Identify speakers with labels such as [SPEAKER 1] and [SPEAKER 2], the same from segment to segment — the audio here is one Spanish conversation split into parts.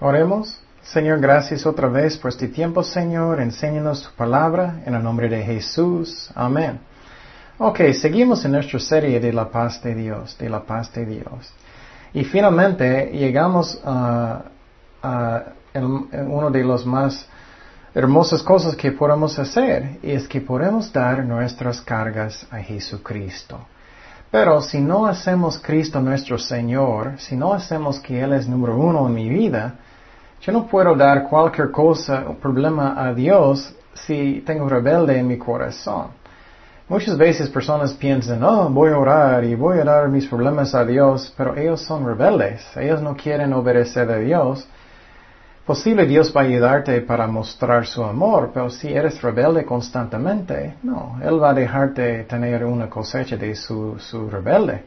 [SPEAKER 1] Oremos. Señor, gracias otra vez por este tiempo, Señor. Enséñanos tu palabra en el nombre de Jesús. Amén. Ok, seguimos en nuestra serie de la paz de Dios, de la paz de Dios. Y finalmente llegamos a, a uno de los más hermosas cosas que podemos hacer y es que podemos dar nuestras cargas a Jesucristo. Pero si no hacemos Cristo nuestro Señor, si no hacemos que Él es número uno en mi vida, yo no puedo dar cualquier cosa o problema a Dios si tengo rebelde en mi corazón. Muchas veces personas piensan, oh, voy a orar y voy a dar mis problemas a Dios, pero ellos son rebeldes, ellos no quieren obedecer a Dios. Posible Dios va a ayudarte para mostrar su amor, pero si eres rebelde constantemente, no, Él va a dejarte tener una cosecha de su, su rebelde.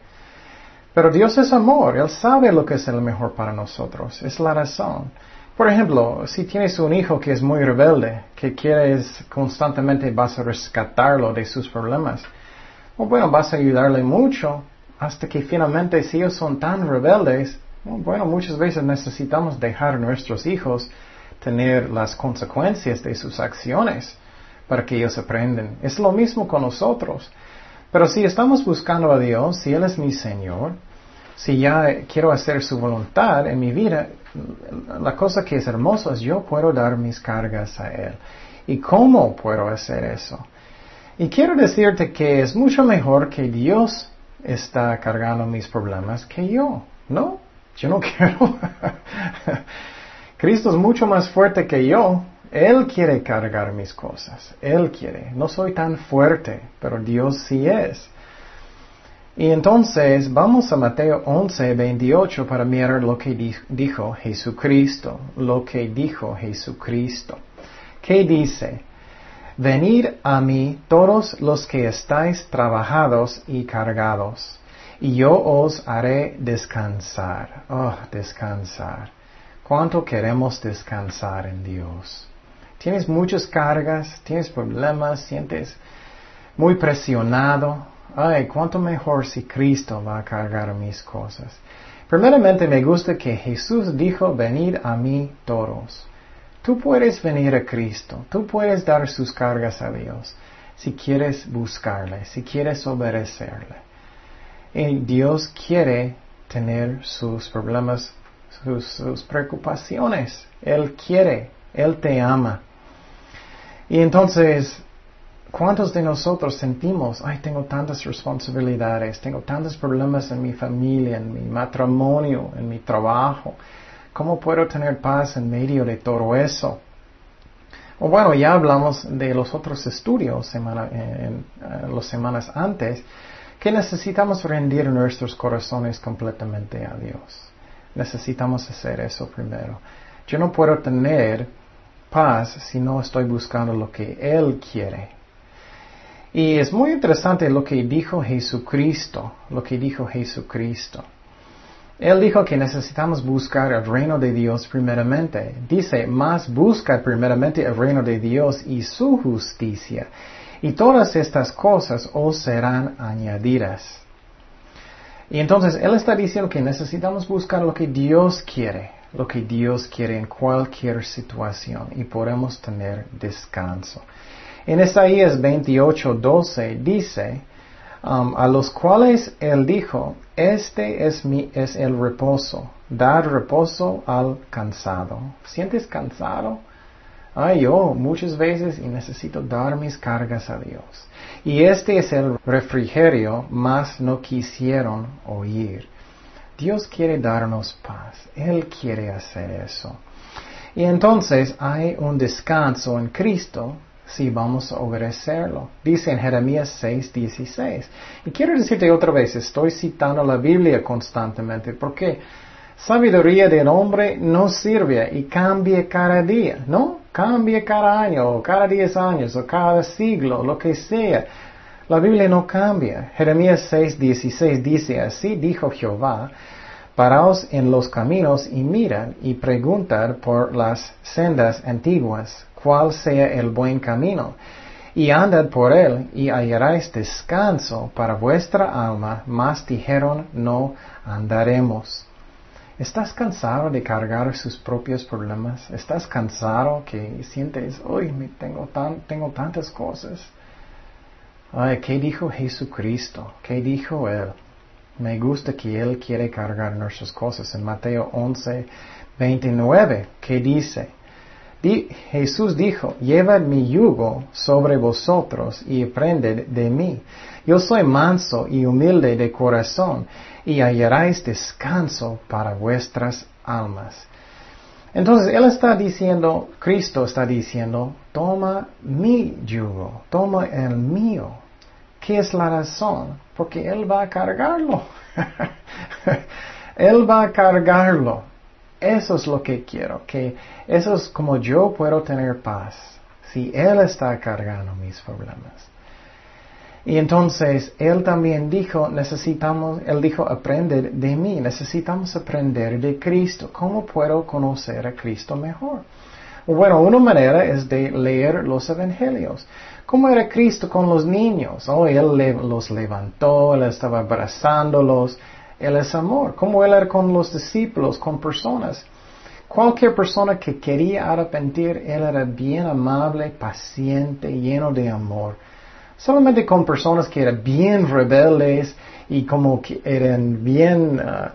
[SPEAKER 1] Pero Dios es amor, Él sabe lo que es el mejor para nosotros, es la razón. Por ejemplo, si tienes un hijo que es muy rebelde, que quieres constantemente vas a rescatarlo de sus problemas, o bueno, vas a ayudarle mucho hasta que finalmente si ellos son tan rebeldes, bueno, muchas veces necesitamos dejar a nuestros hijos tener las consecuencias de sus acciones para que ellos aprendan. Es lo mismo con nosotros. Pero si estamos buscando a Dios, si Él es mi Señor, si ya quiero hacer su voluntad en mi vida, la cosa que es hermosa es yo puedo dar mis cargas a Él. ¿Y cómo puedo hacer eso? Y quiero decirte que es mucho mejor que Dios está cargando mis problemas que yo, ¿no? Yo no quiero. Cristo es mucho más fuerte que yo. Él quiere cargar mis cosas. Él quiere. No soy tan fuerte, pero Dios sí es. Y entonces vamos a Mateo 11, 28 para mirar lo que dijo Jesucristo, lo que dijo Jesucristo. ¿Qué dice? Venid a mí todos los que estáis trabajados y cargados, y yo os haré descansar. Oh, descansar. ¿Cuánto queremos descansar en Dios? Tienes muchas cargas, tienes problemas, sientes muy presionado, ay, cuánto mejor si Cristo va a cargar mis cosas. Primeramente me gusta que Jesús dijo, venid a mí todos. Tú puedes venir a Cristo, tú puedes dar sus cargas a Dios, si quieres buscarle, si quieres obedecerle. Y Dios quiere tener sus problemas, sus, sus preocupaciones. Él quiere, Él te ama. Y entonces ¿Cuántos de nosotros sentimos, ay, tengo tantas responsabilidades, tengo tantos problemas en mi familia, en mi matrimonio, en mi trabajo? ¿Cómo puedo tener paz en medio de todo eso? O bueno, ya hablamos de los otros estudios semana, en, las semanas antes, que necesitamos rendir nuestros corazones completamente a Dios. Necesitamos hacer eso primero. Yo no puedo tener paz si no estoy buscando lo que Él quiere. Y es muy interesante lo que dijo Jesucristo, lo que dijo Jesucristo. Él dijo que necesitamos buscar el reino de Dios primeramente. Dice, más busca primeramente el reino de Dios y su justicia. Y todas estas cosas os serán añadidas. Y entonces Él está diciendo que necesitamos buscar lo que Dios quiere, lo que Dios quiere en cualquier situación y podemos tener descanso. En Isaías 28, 12 dice, um, a los cuales él dijo, este es, mi, es el reposo, dar reposo al cansado. ¿Sientes cansado? Ay, yo muchas veces y necesito dar mis cargas a Dios. Y este es el refrigerio, más no quisieron oír. Dios quiere darnos paz. Él quiere hacer eso. Y entonces hay un descanso en Cristo si vamos a obedecerlo. Dice en Jeremías 6, 16. Y quiero decirte otra vez, estoy citando la Biblia constantemente porque sabiduría del hombre no sirve y cambia cada día, ¿no? Cambia cada año, o cada diez años, o cada siglo, lo que sea. La Biblia no cambia. Jeremías 6, 16 dice, así dijo Jehová, Paraos en los caminos y mirad y preguntad por las sendas antiguas, cuál sea el buen camino, y andad por él y hallaréis descanso para vuestra alma, mas dijeron no andaremos. ¿Estás cansado de cargar sus propios problemas? ¿Estás cansado que sientes, hoy tengo, tan, tengo tantas cosas? Ay, ¿qué dijo Jesucristo? ¿Qué dijo Él? Me gusta que Él quiere cargar nuestras cosas. En Mateo 11, 29, ¿qué dice? Jesús dijo, llevad mi yugo sobre vosotros y aprended de mí. Yo soy manso y humilde de corazón y hallaréis descanso para vuestras almas. Entonces Él está diciendo, Cristo está diciendo, toma mi yugo, toma el mío. ¿Qué es la razón? Porque Él va a cargarlo. él va a cargarlo. Eso es lo que quiero, que eso es como yo puedo tener paz, si Él está cargando mis problemas. Y entonces Él también dijo, necesitamos, Él dijo, aprender de mí, necesitamos aprender de Cristo. ¿Cómo puedo conocer a Cristo mejor? Bueno, una manera es de leer los evangelios. ¿Cómo era Cristo con los niños? Oh, Él los levantó, Él estaba abrazándolos, él es amor. Como Él era con los discípulos, con personas. Cualquier persona que quería arrepentir, Él era bien amable, paciente, lleno de amor. Solamente con personas que eran bien rebeldes y como que eran bien uh,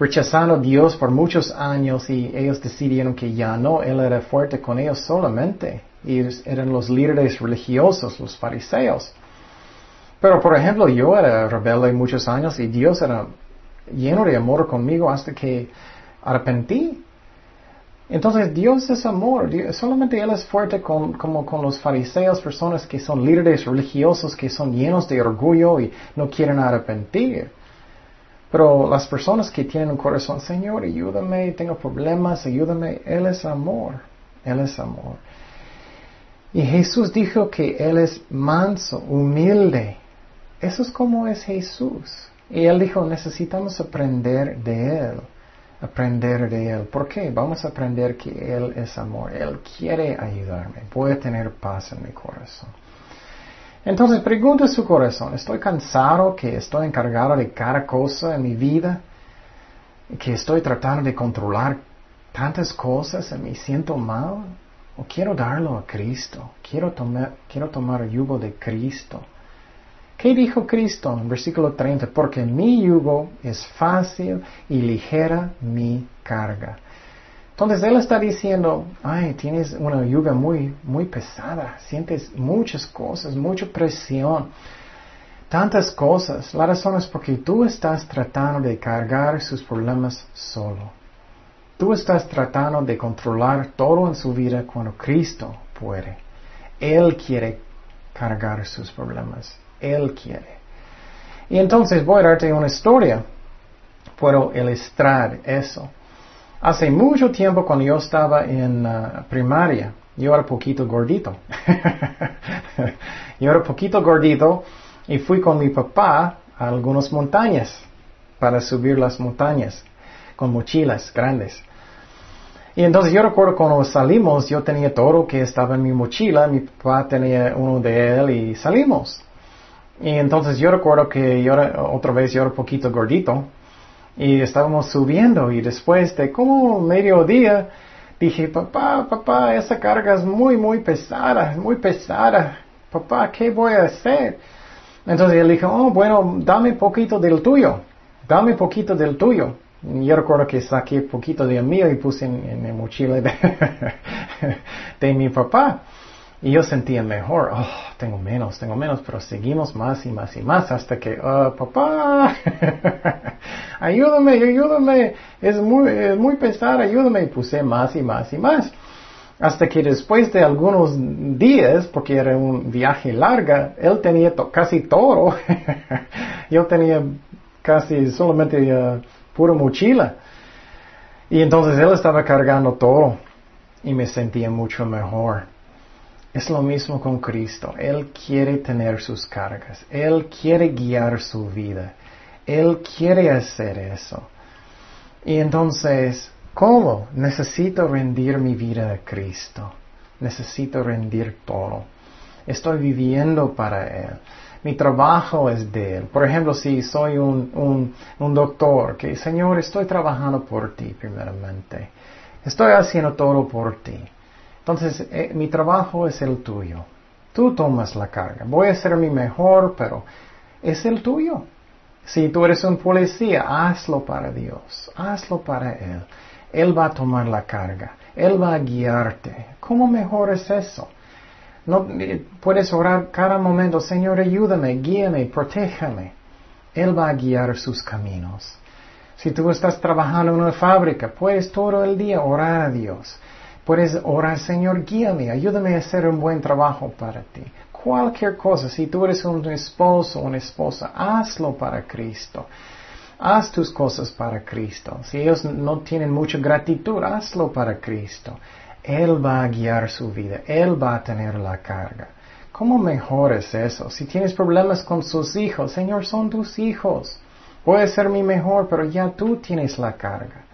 [SPEAKER 1] rechazando a Dios por muchos años y ellos decidieron que ya no, Él era fuerte con ellos solamente. Y eran los líderes religiosos, los fariseos. Pero por ejemplo, yo era rebelde muchos años y Dios era lleno de amor conmigo hasta que arrepentí. Entonces Dios es amor, solamente Él es fuerte con, como con los fariseos, personas que son líderes religiosos, que son llenos de orgullo y no quieren arrepentir. Pero las personas que tienen un corazón, Señor, ayúdame, tengo problemas, ayúdame, Él es amor, Él es amor. Y Jesús dijo que Él es manso, humilde. Eso es como es Jesús. Y él dijo, necesitamos aprender de Él, aprender de Él. ¿Por qué? Vamos a aprender que Él es amor, Él quiere ayudarme, voy tener paz en mi corazón. Entonces pregunta su corazón, ¿estoy cansado que estoy encargado de cada cosa en mi vida? ¿Que estoy tratando de controlar tantas cosas me siento mal? ¿O quiero darlo a Cristo? Quiero tomar, quiero tomar yugo de Cristo. ¿Qué dijo Cristo en versículo 30? Porque mi yugo es fácil y ligera mi carga. Entonces Él está diciendo, ay, tienes una yuga muy, muy pesada, sientes muchas cosas, mucha presión, tantas cosas. La razón es porque tú estás tratando de cargar sus problemas solo. Tú estás tratando de controlar todo en su vida cuando Cristo puede. Él quiere cargar sus problemas. Él quiere. Y entonces voy a darte una historia. Puedo ilustrar eso. Hace mucho tiempo cuando yo estaba en uh, primaria, yo era poquito gordito. yo era poquito gordito y fui con mi papá a algunas montañas para subir las montañas con mochilas grandes. Y entonces yo recuerdo cuando salimos, yo tenía todo que estaba en mi mochila, mi papá tenía uno de él y salimos. Y entonces yo recuerdo que yo otra vez yo era un poquito gordito y estábamos subiendo y después de como medio día dije, papá, papá, esa carga es muy, muy pesada, muy pesada. Papá, ¿qué voy a hacer? Entonces él dijo, oh, bueno, dame poquito del tuyo, dame poquito del tuyo. Yo recuerdo que saqué poquito de mío y puse en, la mochila de, de mi papá. Y yo sentía mejor, oh, tengo menos, tengo menos, pero seguimos más y más y más hasta que, oh, papá, ayúdame, ayúdame, es muy, es muy pesado, ayúdame. Y puse más y más y más. Hasta que después de algunos días, porque era un viaje larga, él tenía casi todo. yo tenía casi solamente uh, pura mochila. Y entonces él estaba cargando todo y me sentía mucho mejor. Es lo mismo con Cristo. Él quiere tener sus cargas. Él quiere guiar su vida. Él quiere hacer eso. Y entonces, ¿cómo? Necesito rendir mi vida a Cristo. Necesito rendir todo. Estoy viviendo para Él. mi trabajo es de Él. Por ejemplo, si soy un, un, doctor, que Señor, estoy trabajando por ti primeramente. Estoy haciendo todo por ti. Entonces, eh, mi trabajo es el tuyo. Tú tomas la carga. Voy a ser mi mejor, pero es el tuyo. Si tú eres un policía, hazlo para Dios. Hazlo para Él. Él va a tomar la carga. Él va a guiarte. ¿Cómo mejor es eso? No, puedes orar cada momento, Señor, ayúdame, guíame, protéjame. Él va a guiar sus caminos. Si tú estás trabajando en una fábrica, puedes todo el día orar a Dios. Puedes orar, Señor, guíame, ayúdame a hacer un buen trabajo para ti. Cualquier cosa, si tú eres un esposo o una esposa, hazlo para Cristo. Haz tus cosas para Cristo. Si ellos no tienen mucha gratitud, hazlo para Cristo. Él va a guiar su vida. Él va a tener la carga. ¿Cómo mejor es eso? Si tienes problemas con sus hijos, Señor, son tus hijos. Puede ser mi mejor, pero ya tú tienes la carga.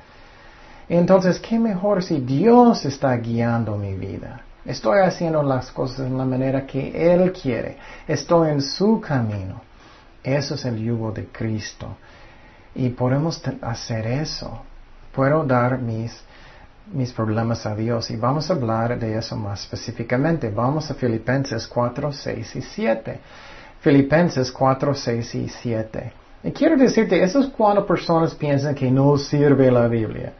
[SPEAKER 1] Entonces, ¿qué mejor si Dios está guiando mi vida? Estoy haciendo las cosas de la manera que Él quiere. Estoy en su camino. Eso es el yugo de Cristo. Y podemos hacer eso. Puedo dar mis, mis problemas a Dios. Y vamos a hablar de eso más específicamente. Vamos a Filipenses 4, 6 y 7. Filipenses 4, 6 y 7. Y quiero decirte, eso es cuando personas piensan que no sirve la Biblia.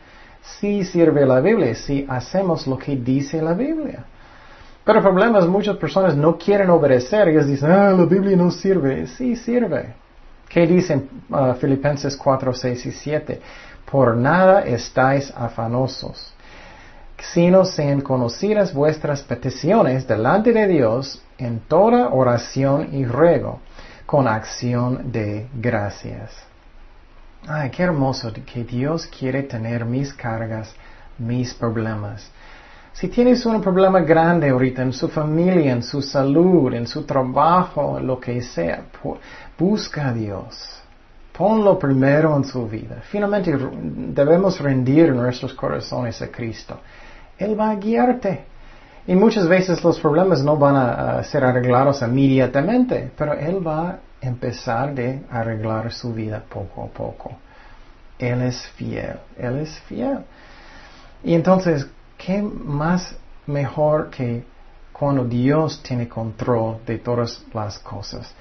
[SPEAKER 1] Sí sirve la Biblia si hacemos lo que dice la Biblia. Pero el problema es muchas personas no quieren obedecer. Ellos dicen, ah, la Biblia no sirve. Sí sirve. ¿Qué dicen uh, Filipenses 4, 6 y 7? Por nada estáis afanosos, sino sean conocidas vuestras peticiones delante de Dios en toda oración y ruego, con acción de gracias. Ay, qué hermoso que Dios quiere tener mis cargas, mis problemas. Si tienes un problema grande ahorita en su familia, en su salud, en su trabajo, lo que sea, busca a Dios. Ponlo primero en su vida. Finalmente debemos rendir nuestros corazones a Cristo. Él va a guiarte. Y muchas veces los problemas no van a, ser arreglados inmediatamente, pero Él va empezar de arreglar su vida poco a poco. Él es fiel, Él es fiel. Y entonces, ¿qué más mejor que cuando Dios tiene control de todas las cosas?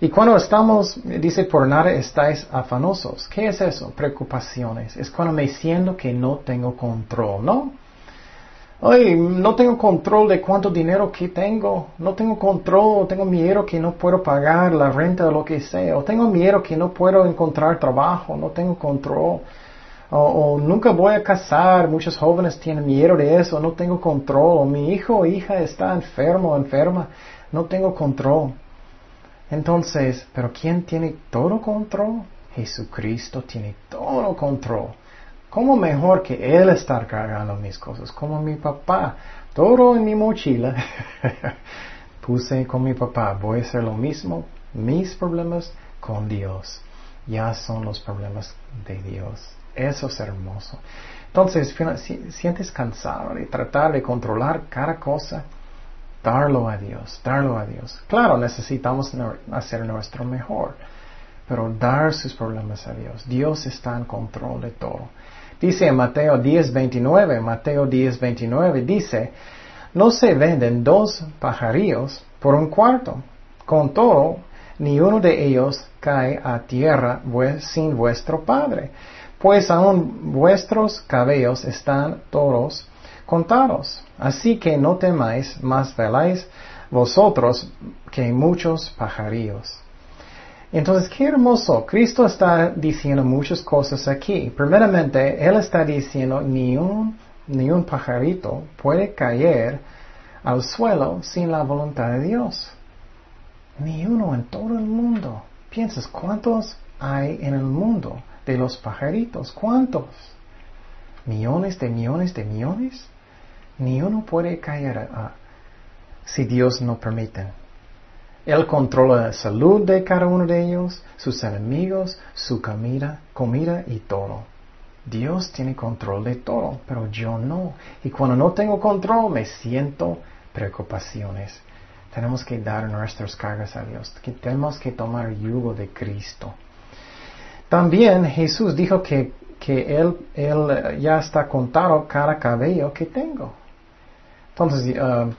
[SPEAKER 1] Y cuando estamos, dice, por nada estáis afanosos. ¿Qué es eso? Preocupaciones. Es cuando me siento que no tengo control, ¿no? Ay, no tengo control de cuánto dinero que tengo. No tengo control, tengo miedo que no puedo pagar la renta o lo que sea. O tengo miedo que no puedo encontrar trabajo. No tengo control. O, nunca voy a casar. Muchos jóvenes tienen miedo de eso. No tengo control. Mi hijo o hija está enfermo o enferma. No tengo control. Entonces, ¿pero quién tiene todo control? Jesucristo tiene todo control. ¿Cómo mejor que Él estar cargando mis cosas? Como mi papá. Todo en mi mochila. Puse con mi papá. Voy a hacer lo mismo. Mis problemas con Dios. Ya son los problemas de Dios. Eso es hermoso. Entonces, si sientes cansado de tratar de controlar cada cosa, darlo a Dios, darlo a Dios. Claro, necesitamos hacer nuestro mejor, pero dar sus problemas a Dios. Dios está en control de todo. Dice en Mateo 10:29, Mateo 10:29 dice, no se venden dos pajarillos por un cuarto. Con todo, ni uno de ellos cae a tierra sin vuestro Padre, pues aún vuestros cabellos están todos contados. Así que no temáis, más veláis vosotros que muchos pajarillos. Entonces, qué hermoso. Cristo está diciendo muchas cosas aquí. Primeramente, Él está diciendo, ni un, ni un pajarito puede caer al suelo sin la voluntad de Dios. Ni uno en todo el mundo. Piensas, ¿cuántos hay en el mundo de los pajaritos? ¿Cuántos? ¿Millones de millones de millones? Ni uno puede caer si Dios no permite. Él controla la salud de cada uno de ellos, sus enemigos, su comida, comida y todo. Dios tiene control de todo, pero yo no. Y cuando no tengo control me siento preocupaciones. Tenemos que dar nuestras cargas a Dios. Que tenemos que tomar el yugo de Cristo. También Jesús dijo que, que él, él ya está contado cada cabello que tengo. Entonces, uh,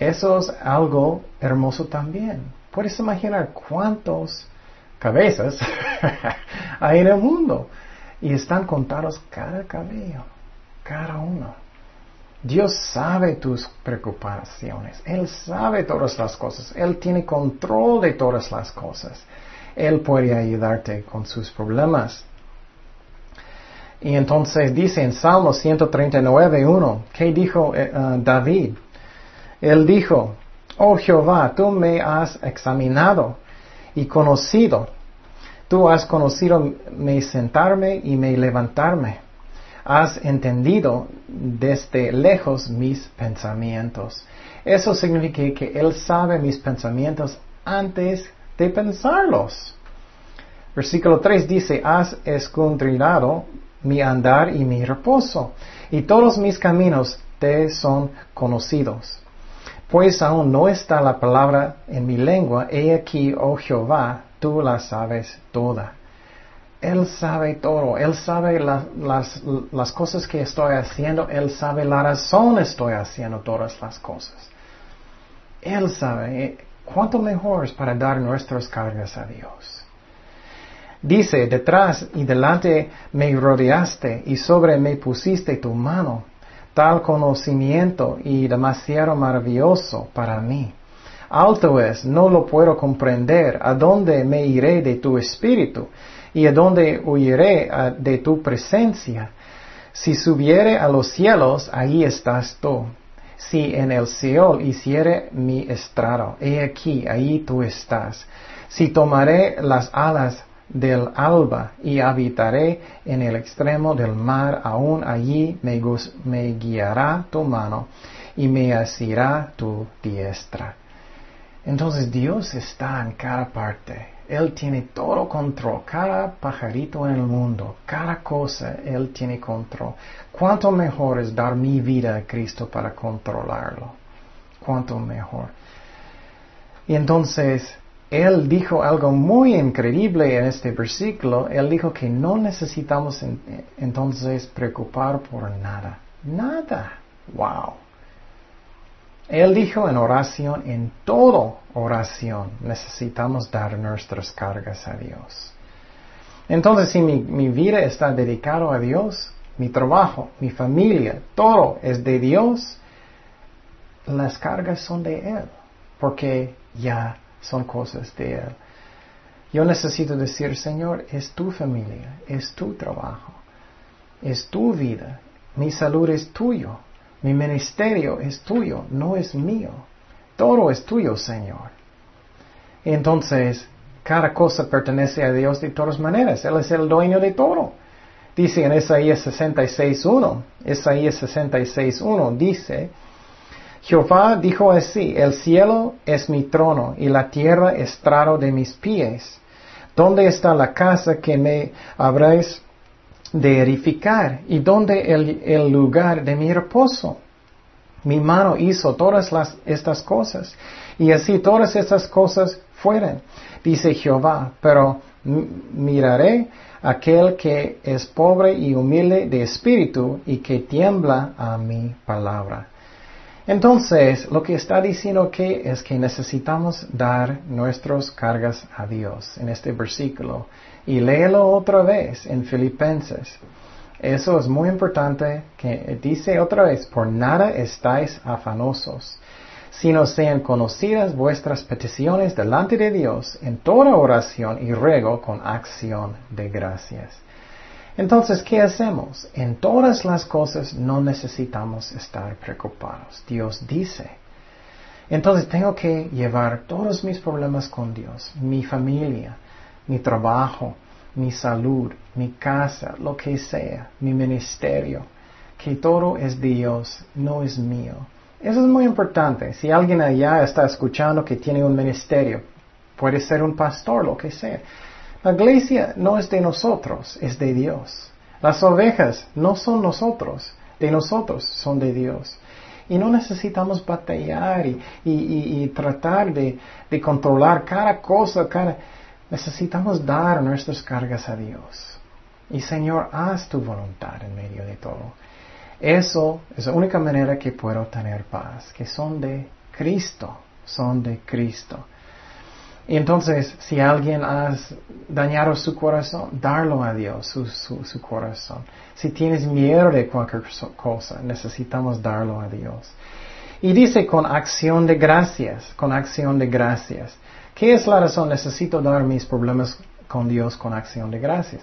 [SPEAKER 1] eso es algo hermoso también. Puedes imaginar cuántos cabezas hay en el mundo y están contados cada cabello, cada uno. Dios sabe tus preocupaciones, Él sabe todas las cosas, Él tiene control de todas las cosas, Él puede ayudarte con sus problemas. Y entonces dice en Salmo 139, 1, ¿qué dijo eh, uh, David? Él dijo, oh Jehová, tú me has examinado y conocido. Tú has conocido me sentarme y me levantarme. Has entendido desde lejos mis pensamientos. Eso significa que Él sabe mis pensamientos antes de pensarlos. Versículo 3 dice, has escondrinado mi andar y mi reposo, y todos mis caminos te son conocidos. Pues aún no está la palabra en mi lengua, he aquí, oh Jehová, tú la sabes toda. Él sabe todo, Él sabe las, las cosas que estoy haciendo, Él sabe la razón estoy haciendo todas las cosas. Él sabe eh, cuánto mejor es para dar nuestras cargas a Dios. Dice, detrás y delante me rodeaste y sobre me pusiste tu mano tal conocimiento y demasiado maravilloso para mí. Alto es, no lo puedo comprender, ¿a dónde me iré de tu espíritu? ¿Y a dónde huiré ah, de tu presencia? Si subiere a los cielos, ahí estás tú. Si en el cielo hiciere mi estrado, he aquí, ahí tú estás. Si tomaré las alas del alba y habitaré en el extremo del mar, aún allí me, guiará tu mano y me asirá tu diestra. Entonces Dios está en cada parte. Él tiene todo control, cada pajarito en el mundo, cada cosa, Él tiene control. ¿Cuánto mejor es dar mi vida a Cristo para controlarlo? ¿Cuánto mejor? Y entonces, él dijo algo muy increíble en este versículo. Él dijo que no necesitamos entonces preocupar por nada. Nada. Wow. Él dijo en oración, en todo oración, necesitamos dar nuestras cargas a Dios. Entonces, si mi, mi vida está dedicada a Dios, mi trabajo, mi familia, todo es de Dios, las cargas son de Él, porque ya son cosas de Él. Yo necesito decir, Señor, es tu familia, es tu trabajo, es tu vida, mi salud es tuyo, mi ministerio es tuyo, no es mío. Todo es tuyo, Señor. Entonces, cada cosa pertenece a Dios de todas maneras. Él es el dueño de todo. Dice en Isaías 66.1, Isaías 66.1 dice, Jehová dijo así, el cielo es mi trono y la tierra estrado de mis pies. ¿Dónde está la casa que me habréis de edificar? ¿Y dónde el, lugar de mi reposo? Mi mano hizo todas las, estas cosas y así todas estas cosas fueron, dice Jehová, pero miraré aquel que es pobre y humilde de espíritu y que tiembla a mi palabra. Entonces, lo que está diciendo que es que necesitamos dar nuestras cargas a Dios en este versículo. Y léelo otra vez en Filipenses. Eso es muy importante que dice otra vez, por nada estáis afanosos, sino sean conocidas vuestras peticiones delante de Dios en toda oración y ruego con acción de gracias. Entonces, ¿qué hacemos? En todas las cosas no necesitamos estar preocupados. Dios dice. Entonces tengo que llevar todos mis problemas con Dios, mi familia, mi trabajo, mi salud, mi casa, lo que sea, mi ministerio, que todo es Dios, no es mío. Eso es muy importante. Si alguien allá está escuchando que tiene un ministerio, puede ser un pastor, lo que sea. La iglesia no es de nosotros, es de Dios. Las ovejas no son nosotros, de nosotros son de Dios. Y no necesitamos batallar y, tratar de, de, controlar cada cosa, cada... Necesitamos dar nuestras cargas a Dios. Y Señor, haz tu voluntad en medio de todo. Eso es la única manera que puedo tener paz, que son de Cristo, son de Cristo. Y entonces, si alguien ha dañado su corazón, darlo a Dios, su, su, corazón. Si tienes miedo de cualquier cosa, necesitamos darlo a Dios. Y dice con acción de gracias, con acción de gracias. ¿Qué es la razón? Necesito dar mis problemas con Dios con acción de gracias.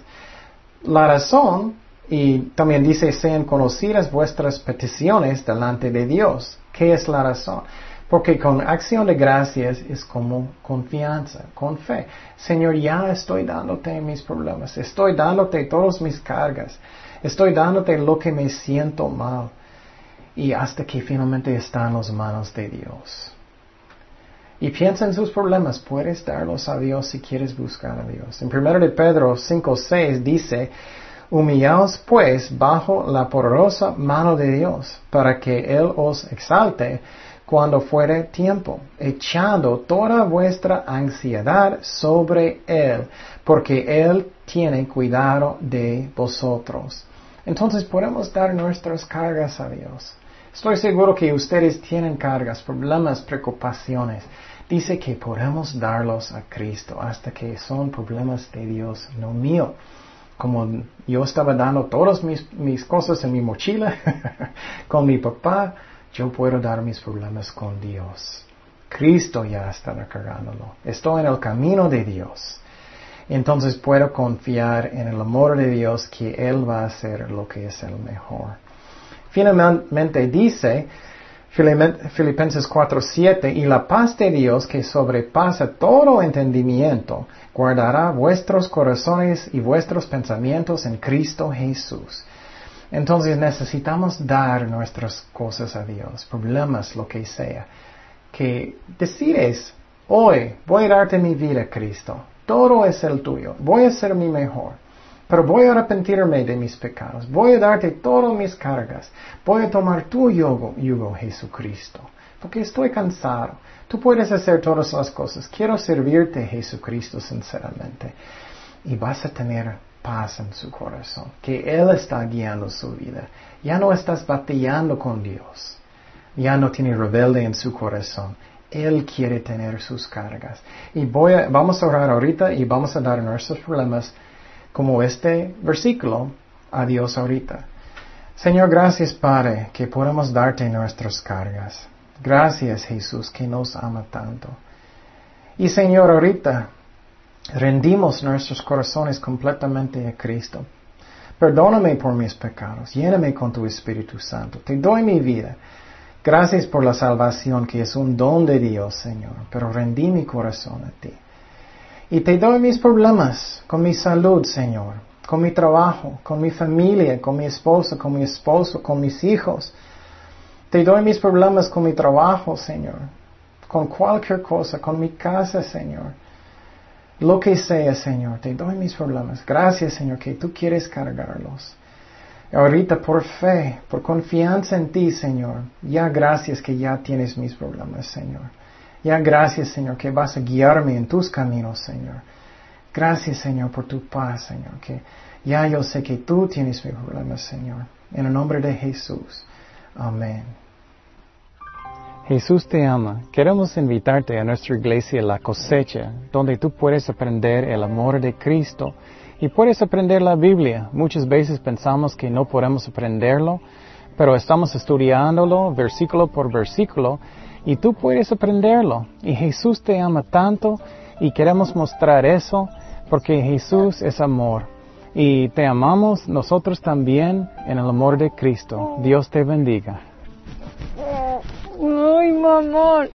[SPEAKER 1] La razón, y también dice, sean conocidas vuestras peticiones delante de Dios. ¿Qué es la razón? Porque con acción de gracias es como confianza, con fe. Señor, ya estoy dándote mis problemas, estoy dándote todas mis cargas, estoy dándote lo que me siento mal. Y hasta que finalmente está en las manos de Dios. Y piensa en sus problemas, puedes darlos a Dios si quieres buscar a Dios. En 1 de Pedro 5.6 dice, Humillaos pues bajo la poderosa mano de Dios, para que Él os exalte cuando fuere tiempo, echando toda vuestra ansiedad sobre Él, porque Él tiene cuidado de vosotros. Entonces podemos dar nuestras cargas a Dios. Estoy seguro que ustedes tienen cargas, problemas, preocupaciones. Dice que podemos darlos a Cristo hasta que son problemas de Dios, no mío. Como yo estaba dando todas mis, mis cosas en mi mochila con mi papá, yo puedo dar mis problemas con Dios. Cristo ya está cargándolo. Estoy en el camino de Dios. Entonces puedo confiar en el amor de Dios que Él va a hacer lo que es el mejor. Finalmente dice Filipenses 4:7 y la paz de Dios que sobrepasa todo entendimiento guardará vuestros corazones y vuestros pensamientos en Cristo Jesús. Entonces necesitamos dar nuestras cosas a Dios, problemas, lo que sea. Que decides, hoy voy a darte mi vida, Cristo. Todo es el tuyo. Voy a ser mi mejor. Pero voy a arrepentirme de mis pecados. Voy a darte todas mis cargas. Voy a tomar tu yugo, yugo, Jesucristo. Porque estoy cansado. Tú puedes hacer todas las cosas. Quiero servirte, Jesucristo, sinceramente. Y vas a tener paz en su corazón, que Él está guiando su vida. Ya no estás batallando con Dios. Ya no tiene rebelde en su corazón. Él quiere tener sus cargas. Y voy a, vamos a orar ahorita y vamos a dar nuestros problemas como este versículo a Dios ahorita. Señor, gracias Padre que podemos darte nuestras cargas. Gracias Jesús que nos ama tanto. Y Señor, ahorita rendimos nuestros corazones completamente a Cristo. Perdóname por mis pecados, lléname con tu Espíritu Santo, te doy mi vida. Gracias por la salvación que es un don de Dios, Señor, pero rendí mi corazón a ti. Y te doy mis problemas con mi salud, Señor, con mi trabajo, con mi familia, con mi esposa, con mi esposo, con mis hijos. Te doy mis problemas con mi trabajo, Señor, con cualquier cosa, con mi casa, Señor. Lo que sea, Señor, te doy mis problemas. Gracias, Señor, que tú quieres cargarlos. Ahorita por fe, por confianza en ti, Señor. Ya gracias que ya tienes mis problemas, Señor. Ya gracias, Señor, que vas a guiarme en tus caminos, Señor. Gracias, Señor, por tu paz, Señor, que ya yo sé que tú tienes mis problemas, Señor. En el nombre de Jesús. Amén. Jesús te ama. Queremos invitarte a nuestra iglesia La Cosecha, donde tú puedes aprender el amor de Cristo y puedes aprender la Biblia. Muchas veces pensamos que no podemos aprenderlo, pero estamos estudiándolo versículo por versículo y tú puedes aprenderlo. Y Jesús te ama tanto y queremos mostrar eso porque Jesús es amor. Y te amamos nosotros también en el amor de Cristo. Dios te bendiga.
[SPEAKER 2] Ay, mamá.